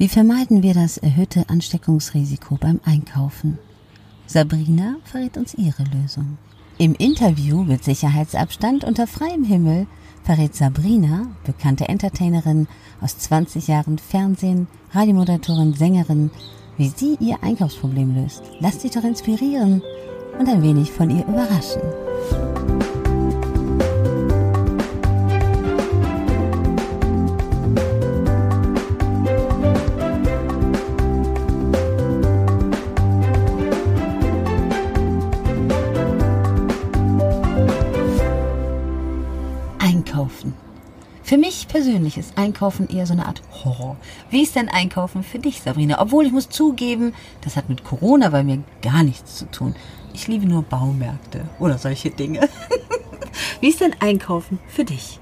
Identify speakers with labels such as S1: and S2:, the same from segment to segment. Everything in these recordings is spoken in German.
S1: Wie vermeiden wir das erhöhte Ansteckungsrisiko beim Einkaufen? Sabrina verrät uns ihre Lösung. Im Interview mit Sicherheitsabstand unter freiem Himmel verrät Sabrina, bekannte Entertainerin aus 20 Jahren Fernsehen, Radiomoderatorin, Sängerin, wie sie ihr Einkaufsproblem löst. Lasst dich doch inspirieren und ein wenig von ihr überraschen. Ist Einkaufen eher so eine Art Horror. Wie ist denn Einkaufen für dich, Sabrina? Obwohl ich muss zugeben, das hat mit Corona bei mir gar nichts zu tun. Ich liebe nur Baumärkte oder solche Dinge. Wie ist denn Einkaufen für dich?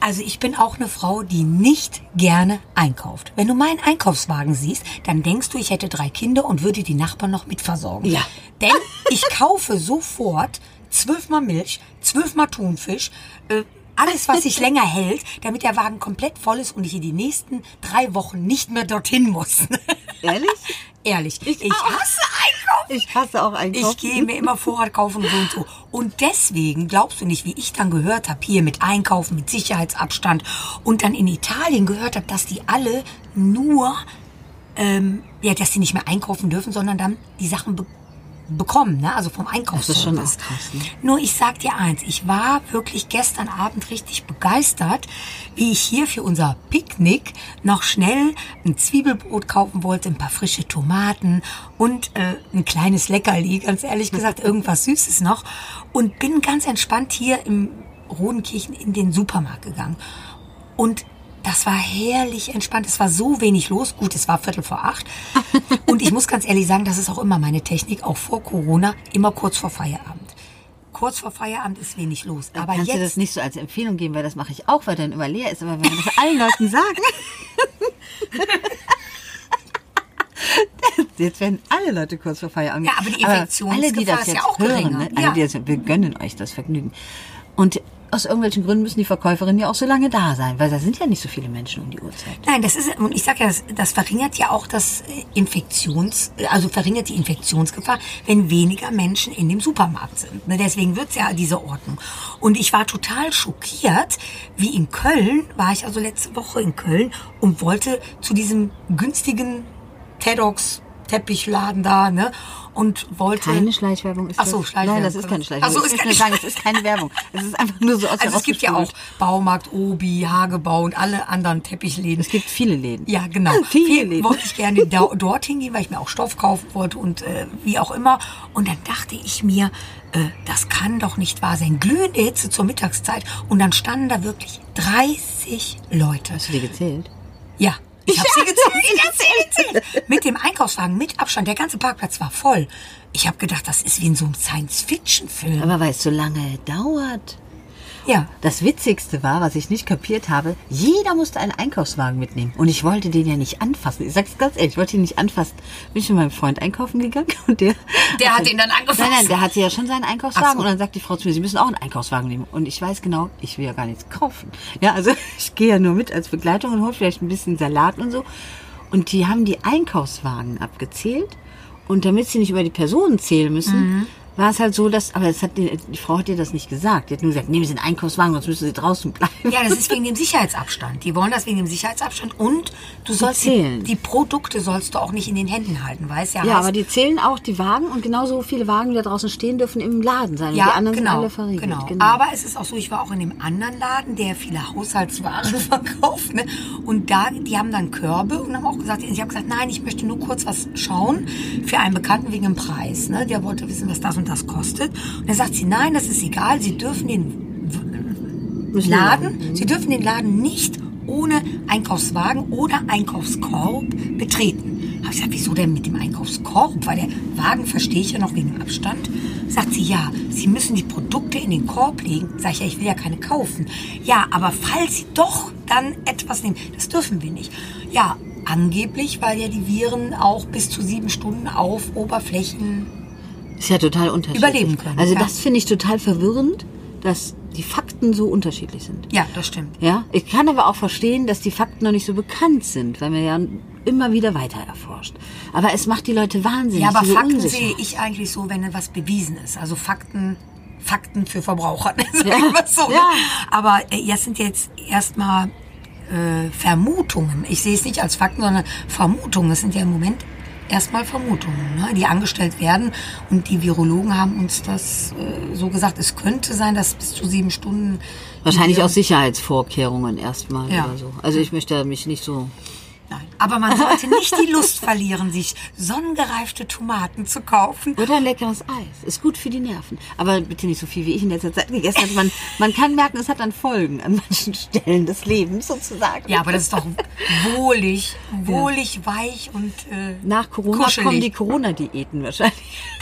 S2: Also ich bin auch eine Frau, die nicht gerne einkauft. Wenn du meinen Einkaufswagen siehst, dann denkst du, ich hätte drei Kinder und würde die Nachbarn noch mit versorgen.
S1: Ja.
S2: Denn ich kaufe sofort zwölfmal Milch, zwölfmal Thunfisch, äh, alles, was sich länger hält, damit der Wagen komplett voll ist und ich in die nächsten drei Wochen nicht mehr dorthin muss.
S1: Ehrlich?
S2: Ehrlich. Ich,
S1: auch.
S2: hasse Einkaufen.
S1: Ich hasse auch Einkaufen.
S2: Ich gehe mir immer Vorrat kaufen und so und so. Und deswegen glaubst du nicht, wie ich dann gehört habe, hier mit Einkaufen, mit Sicherheitsabstand und dann in Italien gehört habe, dass die alle nur, ähm, ja, dass die nicht mehr einkaufen dürfen, sondern dann die Sachen be bekommen, ne? also vom Einkaufsservice.
S1: Das ist schon krass, ne?
S2: Nur ich sag dir eins, ich war wirklich gestern Abend richtig begeistert, wie ich hier für unser Picknick noch schnell ein Zwiebelbrot kaufen wollte, ein paar frische Tomaten und äh, ein kleines Leckerli, ganz ehrlich gesagt, irgendwas Süßes noch. Und bin ganz entspannt hier im Rodenkirchen in den Supermarkt gegangen. Und das war herrlich entspannt. Es war so wenig los. Gut, es war Viertel vor acht. Und ich muss ganz ehrlich sagen, das ist auch immer meine Technik, auch vor Corona, immer kurz vor Feierabend. Kurz vor Feierabend ist wenig los. Aber
S1: Kannst
S2: jetzt,
S1: du das nicht so als Empfehlung geben, weil das mache ich auch, weil dann immer leer ist. Aber wenn wir das allen Leuten sagen. Jetzt werden alle Leute kurz vor Feierabend.
S2: Ja, aber die
S1: alle, die
S2: Infektionsgefahr ist ja auch
S1: hören,
S2: geringer.
S1: ne? alle,
S2: Ja.
S1: die das, wir gönnen euch das Vergnügen. Und aus irgendwelchen Gründen müssen die Verkäuferinnen ja auch so lange da sein, weil da sind ja nicht so viele Menschen um die Uhrzeit.
S2: Nein, das ist, und ich sage ja, das, das verringert ja auch das äh, Infektions, also verringert die Infektionsgefahr, wenn weniger Menschen in dem Supermarkt sind. Ne, Deswegen wird's ja diese Ordnung. Und ich war total schockiert, wie in Köln, war ich also letzte Woche in Köln und wollte zu diesem günstigen TEDx Teppichladen da, ne? Und wollte.
S1: Keine Schleichwerbung ist
S2: Ach so? Schleichwerbung.
S1: Nein, das ist keine Schleichwerbung.
S2: Ach so, ist keine
S1: sagen, es ist keine Werbung. Es ist einfach nur so aus
S2: Also es gibt ja auch. Baumarkt, Obi, Hagebau und alle anderen Teppich,läden.
S1: Es gibt viele Läden.
S2: Ja, genau.
S1: Viele
S2: Viel
S1: Läden.
S2: wollte ich gerne da, dorthin gehen, weil ich mir auch Stoff kaufen wollte und äh, wie auch immer. Und dann dachte ich mir, äh, das kann doch nicht wahr sein. Glühende Hitze zur Mittagszeit. Und dann standen da wirklich 30 Leute.
S1: Hast du dir gezählt?
S2: Ja. Ich habe sie gezählt. Ich hab sie gezählt. Mit dem Einkaufswagen, mit Abstand. Der ganze Parkplatz war voll. Ich habe gedacht, das ist wie in so einem Science-Fiction-Film.
S1: Aber weil es so lange dauert.
S2: Ja.
S1: Das Witzigste war, was ich nicht kapiert habe, jeder musste einen Einkaufswagen mitnehmen. Und ich wollte den ja nicht anfassen. Ich sag's ganz ehrlich, ich wollte ihn nicht anfassen. Bin ich mit meinem Freund einkaufen gegangen und der...
S2: Der hat ihn dann angefasst.
S1: Nein, nein, der hatte ja schon seinen Einkaufswagen.
S2: So.
S1: Und dann sagt die Frau zu mir, Sie müssen auch einen Einkaufswagen nehmen. Und ich weiß genau, ich will ja gar nichts kaufen. Ja, also ich gehe ja nur mit als Begleitung und hole vielleicht ein bisschen Salat und so. Und die haben die Einkaufswagen abgezählt. Und damit sie nicht über die Personen zählen müssen,
S2: Mhm.
S1: War es halt so, dass, aber das hat die, die Frau hat dir das nicht gesagt. Die hat nur gesagt, nehmen Sie den Einkaufswagen, sonst müssen Sie draußen bleiben.
S2: Ja, das ist wegen dem Sicherheitsabstand. Die wollen das wegen dem Sicherheitsabstand und du sollst die, die Produkte sollst du auch nicht in den Händen halten, weißt ja?
S1: Ja,
S2: heißt,
S1: aber die zählen auch die Wagen und genauso viele Wagen, die da draußen stehen, dürfen im Laden sein.
S2: Ja,
S1: die anderen
S2: genau,
S1: sind alle verriegelt.
S2: genau. Aber es ist auch so, ich war auch in dem anderen Laden, der viele Haushaltswaren verkauft, ne? Und da, die haben dann Körbe und haben auch gesagt, ich habe gesagt, nein, ich möchte nur kurz was schauen für einen Bekannten wegen dem Preis, ne? Der wollte wissen, was das und das kostet. Und dann sagt sie, nein, das ist egal, Sie dürfen den Laden, Sie dürfen den Laden nicht ohne Einkaufswagen oder Einkaufskorb betreten. Habe ich gesagt, wieso denn mit dem Einkaufskorb? Weil der Wagen verstehe ich ja noch wegen dem Abstand. Sagt sie, ja, Sie müssen die Produkte in den Korb legen. Sag ich, ja, ich will ja keine kaufen. Ja, aber falls Sie doch dann etwas nehmen, das dürfen wir nicht. Ja, angeblich, weil ja die Viren auch bis zu sieben Stunden auf Oberflächen
S1: Ist ja total unterschiedlich.
S2: Überleben können,
S1: Also
S2: ja.
S1: das finde ich total verwirrend, dass die Fakten so unterschiedlich sind.
S2: Ja, das stimmt.
S1: Ja, ich kann aber auch verstehen, dass die Fakten noch nicht so bekannt sind, weil man ja immer wieder weiter erforscht. Aber es macht die Leute wahnsinnig.
S2: Ja, aber Fakten
S1: Unsicherheit.
S2: sehe ich eigentlich so, wenn etwas bewiesen ist. Also Fakten, Fakten für Verbraucher, mal so. ne?
S1: ja.
S2: Aber äh, das sind jetzt erstmal äh, Vermutungen. Ich sehe es nicht als Fakten, sondern Vermutungen. Es sind ja im Moment erstmal Vermutungen, ne, die angestellt werden. Und die Virologen haben uns das äh, so gesagt. Es könnte sein, dass bis zu sieben Stunden.
S1: Wahrscheinlich aus Sicherheitsvorkehrungen erstmal
S2: Ja.
S1: oder so. Also ich möchte mich nicht so.
S2: Nein. Aber man sollte nicht die Lust verlieren, sich sonnengereifte Tomaten zu kaufen.
S1: Oder leckeres Eis. Ist gut für die Nerven. Aber bitte nicht so viel, wie ich in letzter Zeit gegessen habe. Man, man kann merken, es hat dann Folgen an manchen Stellen des Lebens sozusagen.
S2: Ja, aber das ist doch wohlig, wohlig, weich und äh,
S1: Nach Corona
S2: kuschelig.
S1: kommen die Corona-Diäten wahrscheinlich.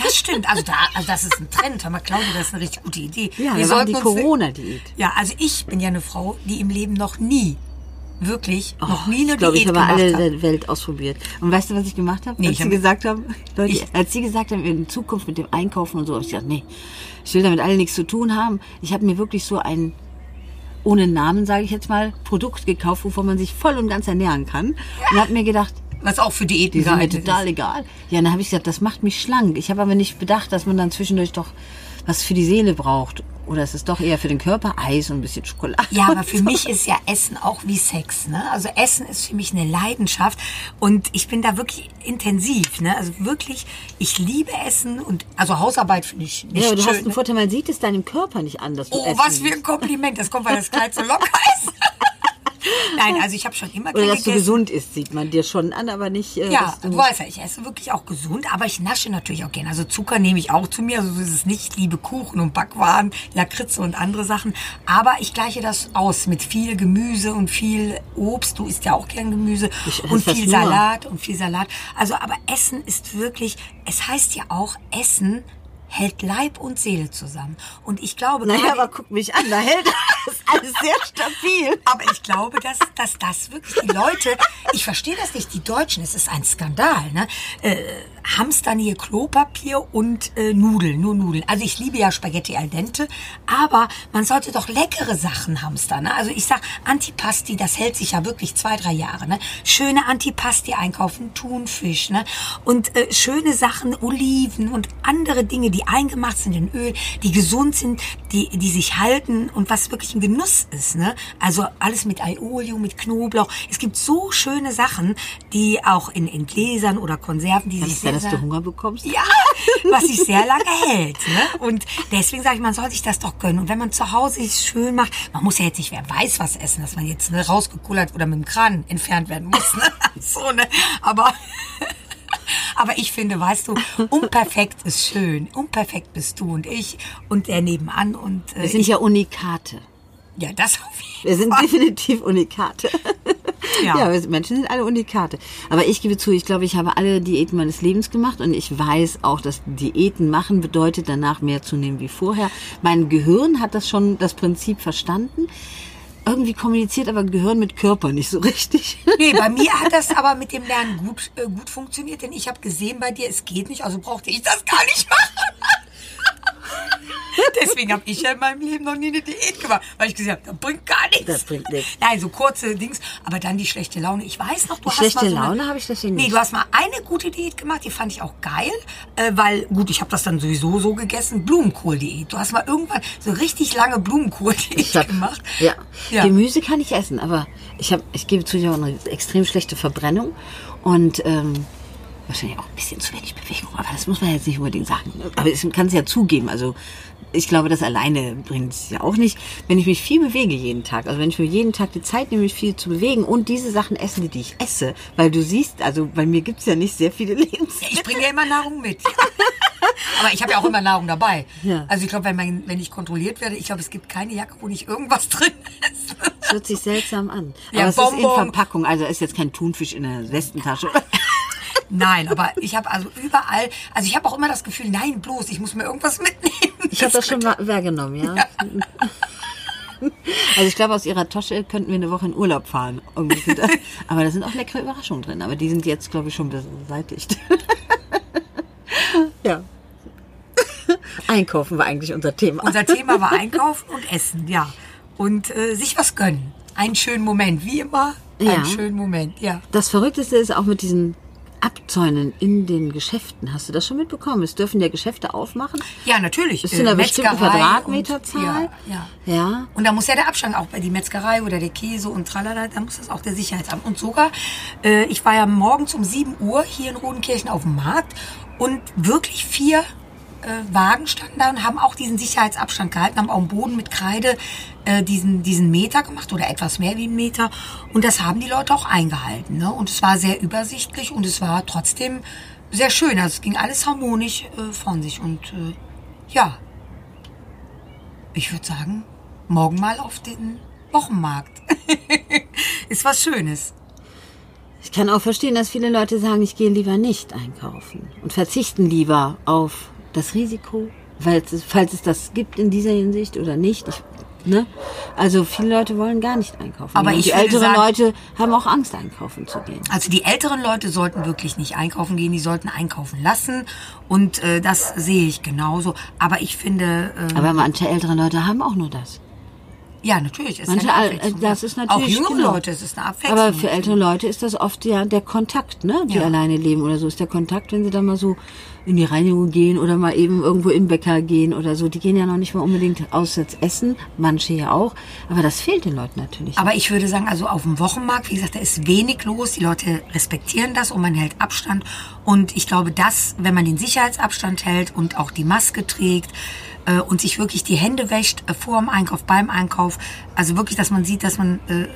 S2: Das stimmt. Also da, also das ist ein Trend. Aber Claudia, das ist eine richtig gute Idee.
S1: Ja,
S2: Wir
S1: wir die
S2: sollten uns-
S1: Corona-Diät.
S2: Ja, also ich bin ja eine Frau, die im Leben noch nie, wirklich, noch
S1: Oh,
S2: nie eine
S1: ich glaube,
S2: Diät
S1: ich habe alle der Welt ausprobiert. Und weißt du, was ich gemacht habe?
S2: Nee,
S1: als
S2: ich
S1: sie
S2: hab-
S1: gesagt haben, Leute,
S2: Ich-
S1: als sie gesagt haben, in Zukunft mit dem Einkaufen und so, habe ich gesagt, nee, ich will damit alle nichts zu tun haben. Ich habe mir wirklich so ein ohne Namen, sage ich jetzt mal, Produkt gekauft, wovon man sich voll und ganz ernähren kann. Und habe mir gedacht,
S2: Was auch für Diäten
S1: die sind mir total
S2: ist.
S1: egal. Ja, dann habe ich gesagt, das macht mich schlank. Ich habe aber nicht bedacht, dass man dann zwischendurch doch was für die Seele braucht. Oder es ist doch eher für den Körper Eis und ein bisschen Schokolade.
S2: Ja, aber für mich ist ja Essen auch wie Sex, ne? Also Essen ist für mich eine Leidenschaft und ich bin da wirklich intensiv, ne? Also wirklich, ich liebe Essen und also Hausarbeit finde ich nicht
S1: Ja, aber du
S2: schön.
S1: hast einen
S2: ne?
S1: Vorteil, man sieht es deinem Körper nicht an, dass du
S2: Oh, was für ein Kompliment. Das kommt, weil das Kleid so locker ist. Nein, also ich habe schon immer
S1: Oder dass du
S2: gegessen.
S1: gesund isst, sieht man dir schon an, aber nicht. Äh,
S2: Ja, du
S1: du
S2: weißt ja, ich esse wirklich auch gesund, aber ich nasche natürlich auch gerne. Also Zucker nehme ich auch zu mir, also so ist es nicht. Ich liebe Kuchen und Backwaren, Lakritze und andere Sachen. Aber ich gleiche das aus mit viel Gemüse und viel Obst. Du isst ja auch gern Gemüse
S1: Ich
S2: und viel. Salat und viel Salat. Also, aber Essen ist wirklich, es heißt ja auch, Essen hält Leib und Seele zusammen. Und ich glaube,
S1: Naja, aber guck mich an, da hält das alles sehr stabil.
S2: aber ich glaube, dass, dass das wirklich die Leute, ich verstehe das nicht, die Deutschen, es ist ein Skandal, ne? Äh, Hamstern hier Klopapier und äh, Nudeln, nur Nudeln. Also ich liebe ja Spaghetti al dente, aber man sollte doch leckere Sachen hamstern. Ne? Also ich sag Antipasti, das hält sich ja wirklich zwei, drei Jahre. Ne? Schöne Antipasti einkaufen, Thunfisch, ne? Und äh, schöne Sachen, Oliven und andere Dinge, die eingemacht sind in Öl, die gesund sind, die, die sich halten und was wirklich ein Genuss ist. Ne? Also alles mit Aiolio, mit Knoblauch. Es gibt so schöne Sachen, die auch in, in Gläsern oder Konserven, die
S1: Kann
S2: sich
S1: sein, dass
S2: sehr,
S1: du Hunger bekommst?
S2: ja, was sich sehr lange hält. Ne? Und deswegen sage ich, man soll sich das doch gönnen. Und wenn man zu Hause es schön macht, man muss ja jetzt nicht, wer weiß was essen, dass man jetzt ne, rausgekullert oder mit dem Kran entfernt werden muss. Ne? So, ne? Aber, aber ich finde, weißt du, unperfekt ist schön. Unperfekt bist du und ich und der nebenan. Und äh,
S1: Wir sind
S2: ich,
S1: ja Unikate.
S2: ja, das auf jeden
S1: Wir sind
S2: Fall.
S1: definitiv Unikate.
S2: Ja.
S1: Ja, wir Menschen sind alle Unikate. Aber ich gebe zu, ich glaube, ich habe alle Diäten meines Lebens gemacht und ich weiß auch, dass Diäten machen bedeutet, danach mehr zu nehmen wie vorher. Mein Gehirn hat das schon, das Prinzip verstanden. Irgendwie kommuniziert aber Gehirn mit Körper nicht so richtig.
S2: Nee, bei mir hat das aber mit dem Lernen gut, äh, gut funktioniert, denn ich habe gesehen bei dir, es geht nicht, also brauchte ich das gar nicht machen. Deswegen habe ich ja in meinem Leben noch nie eine Diät gemacht, weil ich gesagt habe, das bringt gar nichts.
S1: Das bringt nichts.
S2: Nein, so kurze Dings, aber dann die schlechte Laune. Ich weiß noch, du
S1: Die
S2: hast
S1: schlechte
S2: mal so eine,
S1: Laune habe ich deswegen
S2: Nee,
S1: nicht.
S2: du hast mal eine gute Diät gemacht, die fand ich auch geil, äh, weil gut, ich habe das dann sowieso so gegessen, Blumenkohl-Diät. Du hast mal irgendwann so richtig lange Blumenkohl-Diät gemacht.
S1: Ja.
S2: Ja.
S1: Gemüse kann ich essen, aber ich habe, ich gebe zu, ich habe eine extrem schlechte Verbrennung und ähm, wahrscheinlich auch ein bisschen zu wenig Bewegung. Aber das muss man jetzt nicht unbedingt sagen. Aber ich kann es ja zugeben. Also ich glaube, das alleine bringt es ja auch nicht. Wenn ich mich viel bewege jeden Tag, also wenn ich mir jeden Tag die Zeit nehme, mich viel zu bewegen und diese Sachen essen, die ich esse, weil du siehst, also bei mir gibt's ja nicht sehr viele Lebensmittel.
S2: Ich bringe ja immer Nahrung mit. Aber ich habe ja auch immer Nahrung dabei.
S1: Ja.
S2: Also ich glaube, wenn, man- wenn ich kontrolliert werde, ich glaube, es gibt keine Jacke, wo nicht irgendwas drin ist.
S1: Das hört sich seltsam an.
S2: Ja,
S1: Aber es ist in
S2: Bonbon.
S1: Verpackung, also ist jetzt kein Thunfisch in der Westentasche.
S2: Nein, aber ich habe also überall, also ich habe auch immer das Gefühl, nein, bloß, ich muss mir irgendwas mitnehmen.
S1: Ich habe das schon wa- wahrgenommen, ja. Also ich glaube, aus ihrer Tasche könnten wir eine Woche in Urlaub fahren. Aber da sind auch leckere Überraschungen drin. Aber die sind jetzt, glaube ich, schon beseitigt. ja. Einkaufen war eigentlich unser Thema.
S2: Unser Thema war Einkaufen und Essen, ja. Und äh, sich was gönnen. Einen schönen Moment, wie immer.
S1: Ja.
S2: Einen schönen Moment, ja.
S1: Das Verrückteste ist auch mit diesen Abzäunen in den Geschäften. Hast du das schon mitbekommen? Es dürfen ja Geschäfte aufmachen.
S2: Ja, natürlich.
S1: Bis zu einer
S2: Äh,
S1: bestimmten
S2: Metzgerei
S1: Quadratmeterzahl.
S2: und- Ja, ja.
S1: Ja.
S2: Und da muss ja der Abstand auch bei die Metzgerei oder der Käse und tralala, da muss das auch der Sicherheitsamt. Und sogar, äh, ich war ja morgens um 7 Uhr hier in Rodenkirchen auf dem Markt und wirklich vier äh, Wagen standen da und haben auch diesen Sicherheitsabstand gehalten, haben auch am Boden mit Kreide äh, diesen, diesen Meter gemacht oder etwas mehr wie einen Meter. Und das haben die Leute auch eingehalten. Ne? Und es war sehr übersichtlich und es war trotzdem sehr schön. Also es ging alles harmonisch äh, von sich. Und äh, ja, ich würde sagen, morgen mal auf den Wochenmarkt. Ist was Schönes.
S1: Ich kann auch verstehen, dass viele Leute sagen, ich gehe lieber nicht einkaufen und verzichten lieber auf das Risiko, weil es, falls es das gibt in dieser Hinsicht oder nicht. Ich, ne? Also viele Leute wollen gar nicht einkaufen.
S2: Aber ich
S1: die älteren
S2: sagen-
S1: Leute haben auch Angst, einkaufen zu gehen.
S2: Also die älteren Leute sollten wirklich nicht einkaufen gehen, die sollten einkaufen lassen. Und äh, das sehe ich genauso. Aber ich finde, äh,
S1: Aber manche ältere Leute haben auch nur das.
S2: Ja, natürlich. Ist
S1: Manche,
S2: Abwechslung.
S1: das ist natürlich
S2: Auch jüngere
S1: genau.
S2: Leute, es ist eine Abwechslung.
S1: Aber für ältere Leute ist das oft ja der Kontakt, ne? Die
S2: Ja.
S1: alleine leben oder so ist der Kontakt, wenn sie da mal so in die Reinigung gehen oder mal eben irgendwo im Bäcker gehen oder so. Die gehen ja noch nicht mal unbedingt auswärts essen, manche ja auch. Aber das fehlt den Leuten natürlich.
S2: Aber ich würde sagen, also auf dem Wochenmarkt, wie gesagt, da ist wenig los. Die Leute respektieren das und man hält Abstand. Und ich glaube, dass, wenn man den Sicherheitsabstand hält und auch die Maske trägt äh, und sich wirklich die Hände wäscht äh, vor dem Einkauf, beim Einkauf, also wirklich, dass man sieht, dass man äh,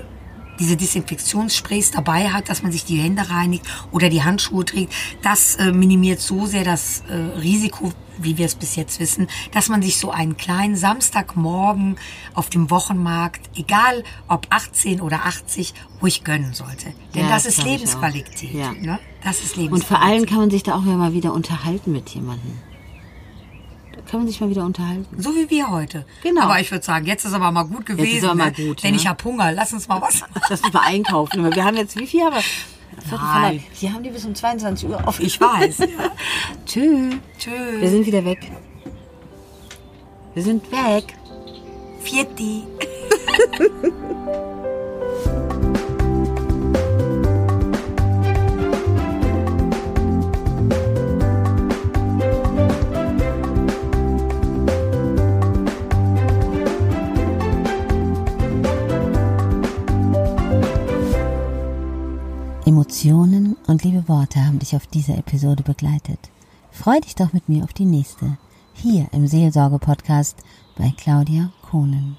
S2: diese Desinfektionssprays dabei hat, dass man sich die Hände reinigt oder die Handschuhe trägt, das äh, minimiert so sehr das äh, Risiko, wie wir es bis jetzt wissen, dass man sich so einen kleinen Samstagmorgen auf dem Wochenmarkt, egal ob 18 oder 80, ruhig gönnen sollte. Denn
S1: Ja,
S2: das
S1: das
S2: ist Lebensqualität.
S1: Ja.
S2: Ne? Das ist Lebensqualität.
S1: Und vor allem kann man sich da auch ja mal wieder unterhalten mit jemandem. Kann man sich mal wieder unterhalten.
S2: so wie wir heute.
S1: Genau.
S2: Aber ich würde sagen, jetzt ist aber mal gut gewesen.
S1: ist aber mal
S2: ne?
S1: gut,
S2: Denn
S1: ne?
S2: ich hab Hunger. Lass uns mal was.
S1: Lass uns mal einkaufen. Wir haben jetzt, wie viel wir? Vor
S2: Nein.
S1: Hier haben die bis um 22 Uhr offen.
S2: Ich weiß. Ja.
S1: Tschüss.
S2: Tschüss.
S1: Wir sind wieder weg. Wir sind weg.
S2: Vierti.
S1: und liebe Worte haben dich auf dieser Episode begleitet. Freu dich doch mit mir auf die nächste. Hier im Seelsorge-Podcast bei Claudia Kohnen.